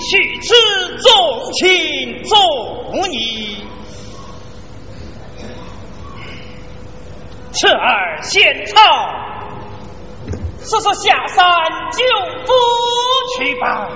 去之重情重义赐尔献唱，是说下山就不去吧。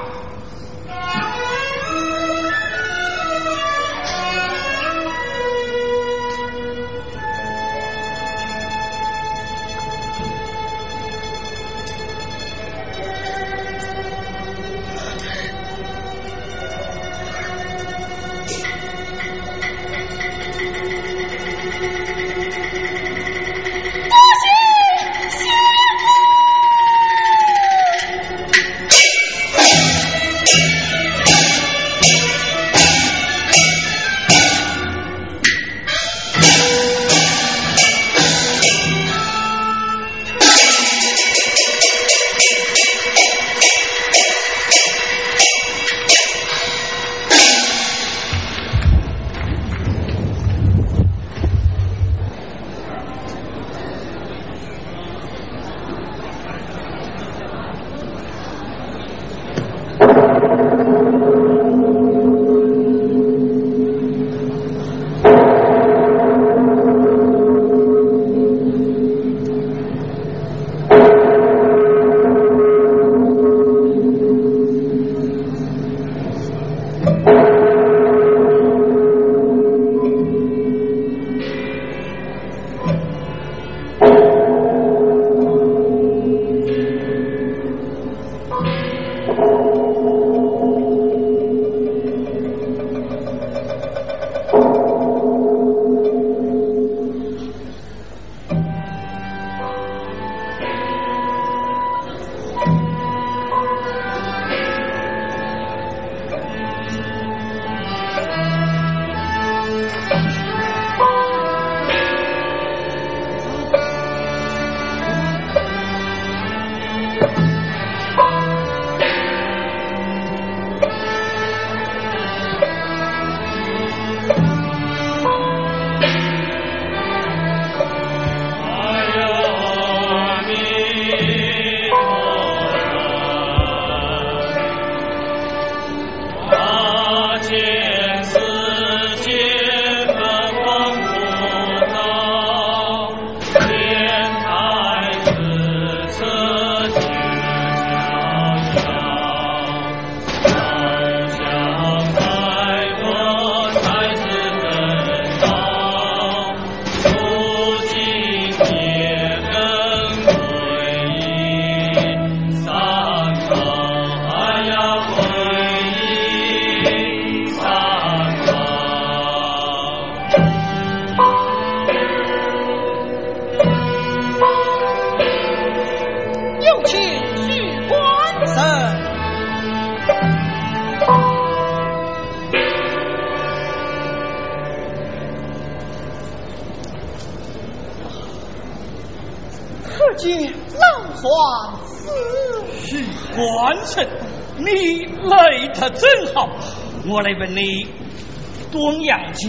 Lord. 见老双子。许官臣，你来得正好，我来问你，东阳街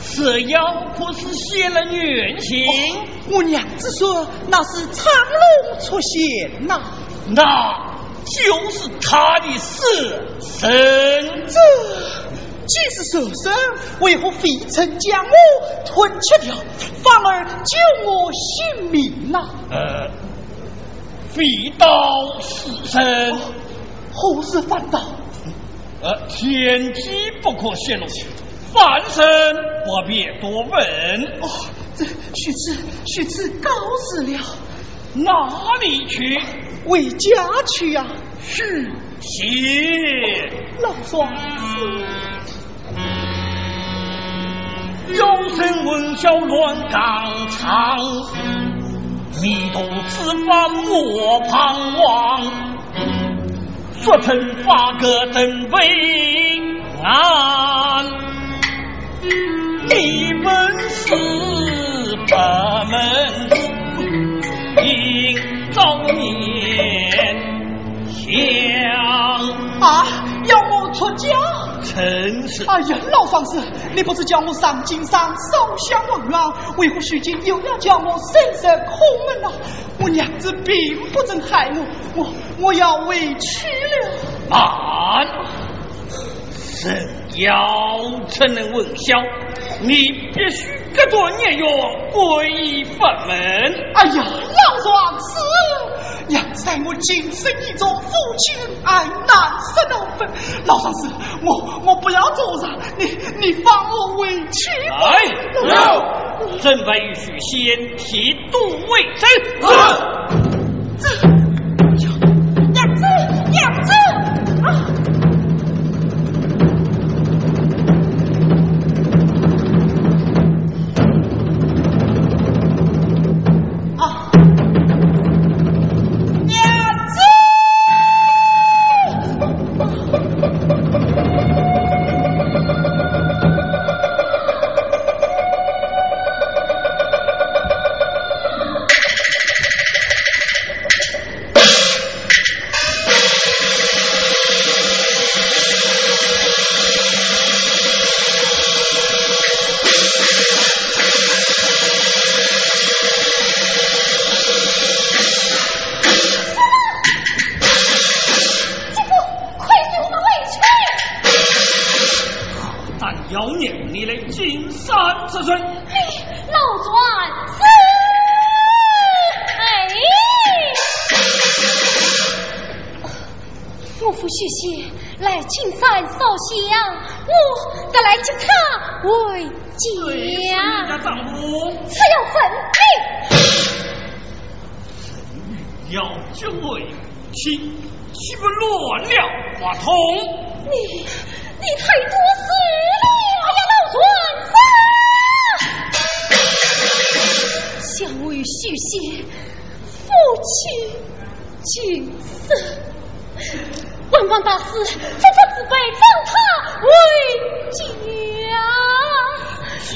蛇妖不是写了原型？我娘子说那是苍龙出现呐，那就是他的死神。这既是受身，为何非臣将我吞吃掉，反而救我性命呐？呃，飞刀死神，何时反倒？呃，天机不可泄露，凡生不必多问。哦，这须知须知告辞了，哪里去？回家去呀、许谢。老双子。有声闻晓乱纲常，迷途此番莫彷徨。说成发个真为安，一本是八门应早年想啊！要我出家？真是哎呀，老方子，你不是叫我上金山烧香望郎，为何如今又要叫我深深空门呢、我娘子并不曾害我，我我要委屈了。慢，神妖才能闻晓，你必须隔断年月，皈依佛门。哎呀，老方子，娘在我今生一种夫妻恩爱，难舍难分。老上司，我我不要做啥，你你放我回去吧。哎，有，朕为与许仙提度为真。要救为妻，岂不乱了话筒？你你太多事了呀，老孙子！相为许仙，夫妻今生，文王大师夫妇自卑，葬他为家。先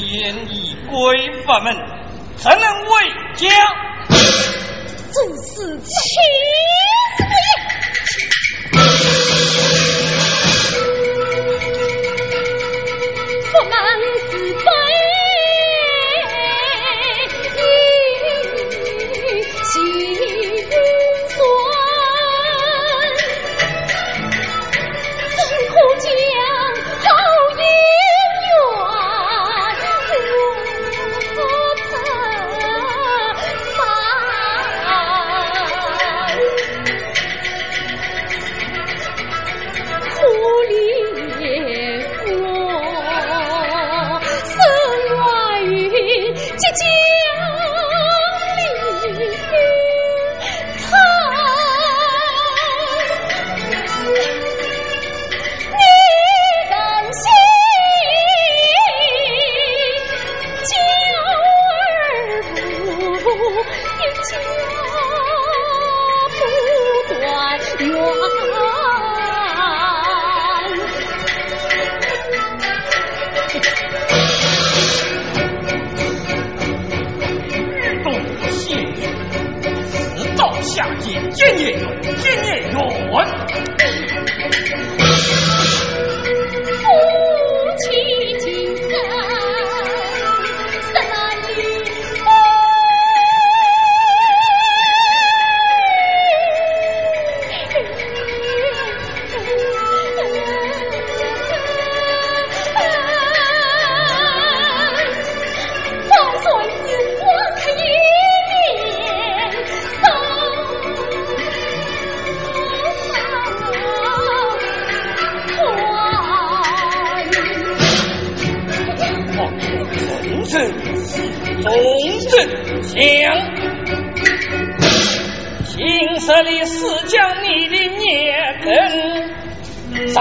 以归法门，怎能为家？子期。这里是将你的孽根扎。